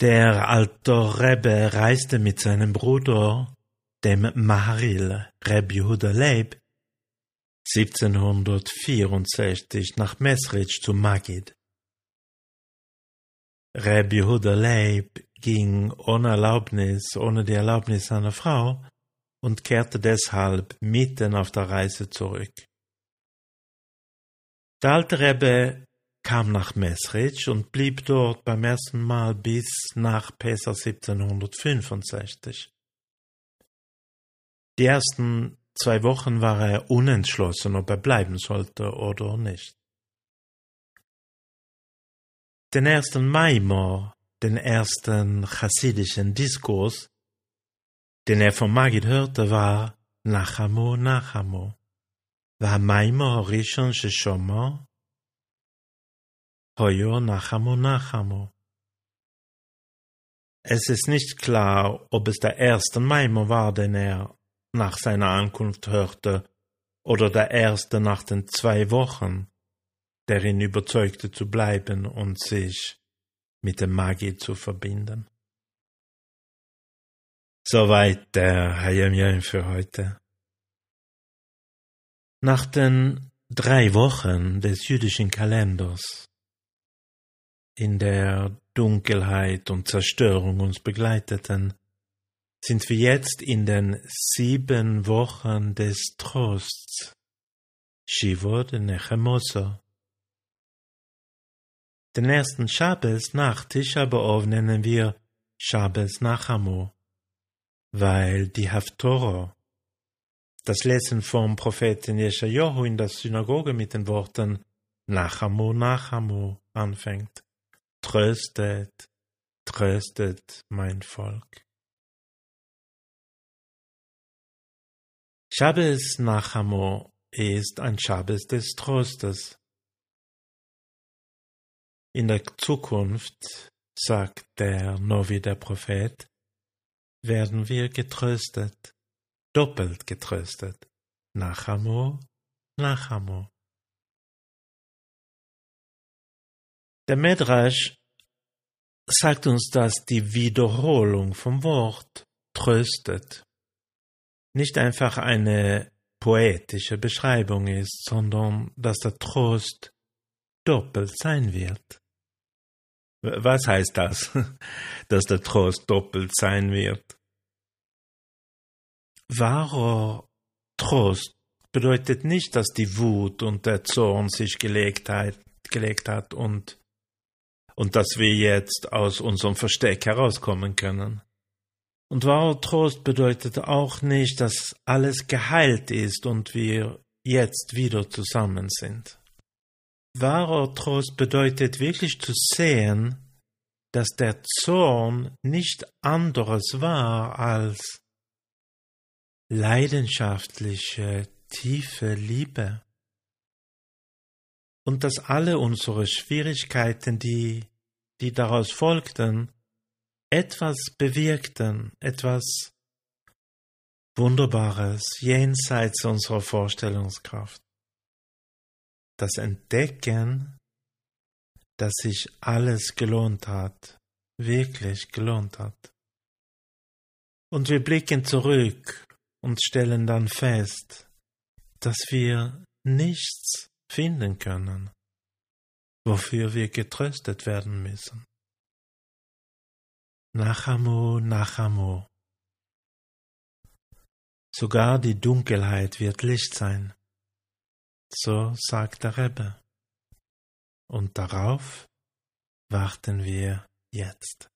Der alte Rebbe reiste mit seinem Bruder, dem Maharil Rebbe Yehuda Leib, 1764 nach Mesrich zu Magid. Rebbe Yehuda Leib ging ohne Erlaubnis, ohne die Erlaubnis seiner Frau und kehrte deshalb mitten auf der Reise zurück. Der alte Rebbe kam nach Mesrich und blieb dort beim ersten Mal bis nach Pesach 1765. Die ersten zwei Wochen war er unentschlossen, ob er bleiben sollte oder nicht. Den ersten Maimor, den ersten chassidischen Diskurs, den er von Magid hörte, war Nachamo, Nachamo. והמיימור הראשון ששומע Hoyo Nachamo Nachamo. Es ist nicht klar, ob es der erste Maimo war, den er nach seiner Ankunft hörte, oder der erste nach den zwei Wochen, der ihn überzeugte zu bleiben und sich mit dem Magi zu verbinden. Soweit der Hayam für heute. Nach den drei Wochen des jüdischen Kalenders in der Dunkelheit und Zerstörung uns begleiteten, sind wir jetzt in den sieben Wochen des Trosts. Shivot Nechemoso. Den ersten Shabbos nach Tisha B'Av nennen wir Shabbos Nachamo, weil die Haftorah, das Lesen vom Propheten Jeschajohu in der Synagoge mit den Worten Nachamo, Nachamo anfängt. Tröstet, tröstet mein Volk. Shabbos Nachamo ist ein Shabbos des Trostes. In der Zukunft, sagt der Novi der Prophet, werden wir getröstet, doppelt getröstet. Nachamo, Nachamo. Der Medrash sagt uns, dass die Wiederholung vom Wort tröstet nicht einfach eine poetische Beschreibung ist, sondern dass der Trost doppelt sein wird. Was heißt das, dass der Trost doppelt sein wird? Wahrer Trost bedeutet nicht, dass die Wut und der Zorn sich gelegt hat, gelegt hat und und dass wir jetzt aus unserem Versteck herauskommen können. Und wahrer Trost bedeutet auch nicht, dass alles geheilt ist und wir jetzt wieder zusammen sind. Wahrer Trost bedeutet wirklich zu sehen, dass der Zorn nicht anderes war als leidenschaftliche, tiefe Liebe und dass alle unsere Schwierigkeiten, die, die daraus folgten, etwas bewirkten, etwas Wunderbares jenseits unserer Vorstellungskraft. Das Entdecken, dass sich alles gelohnt hat, wirklich gelohnt hat. Und wir blicken zurück und stellen dann fest, dass wir nichts finden können, wofür wir getröstet werden müssen. Nachamo, Nachamo. Sogar die Dunkelheit wird Licht sein. So sagt der Rebbe. Und darauf warten wir jetzt.